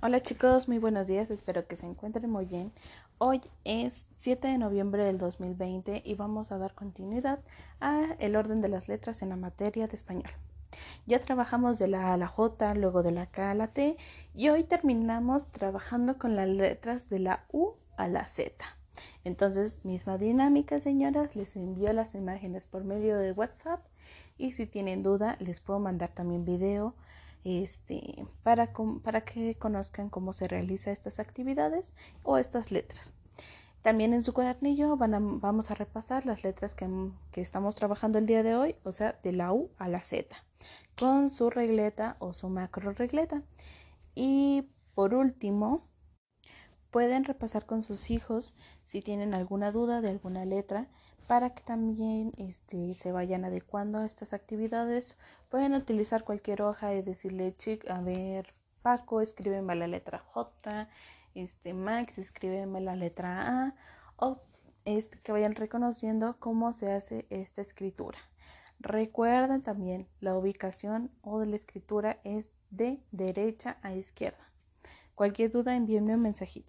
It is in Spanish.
Hola chicos, muy buenos días, espero que se encuentren muy bien. Hoy es 7 de noviembre del 2020 y vamos a dar continuidad a el orden de las letras en la materia de español. Ya trabajamos de la A a la J, luego de la K a la T y hoy terminamos trabajando con las letras de la U a la Z. Entonces, misma dinámica, señoras, les envío las imágenes por medio de WhatsApp y si tienen duda les puedo mandar también video este, para, que conozcan cómo se realizan estas actividades o estas letras. También en su cuadernillo van vamos a repasar las letras que, que, estamos trabajando el día de hoy, o sea, de la U a la Z, con su regleta o su macro regleta. Y por último, pueden repasar con sus hijos si tienen alguna duda de alguna letra para que también este, se vayan adecuando a estas actividades. Pueden utilizar cualquier hoja y decirle, chic, a ver, Paco, escríbeme la letra J, este, Max, escríbeme la letra A, o este, que vayan reconociendo cómo se hace esta escritura. Recuerden también, la ubicación o de la escritura es de derecha a izquierda. Cualquier duda, envíenme un mensajito.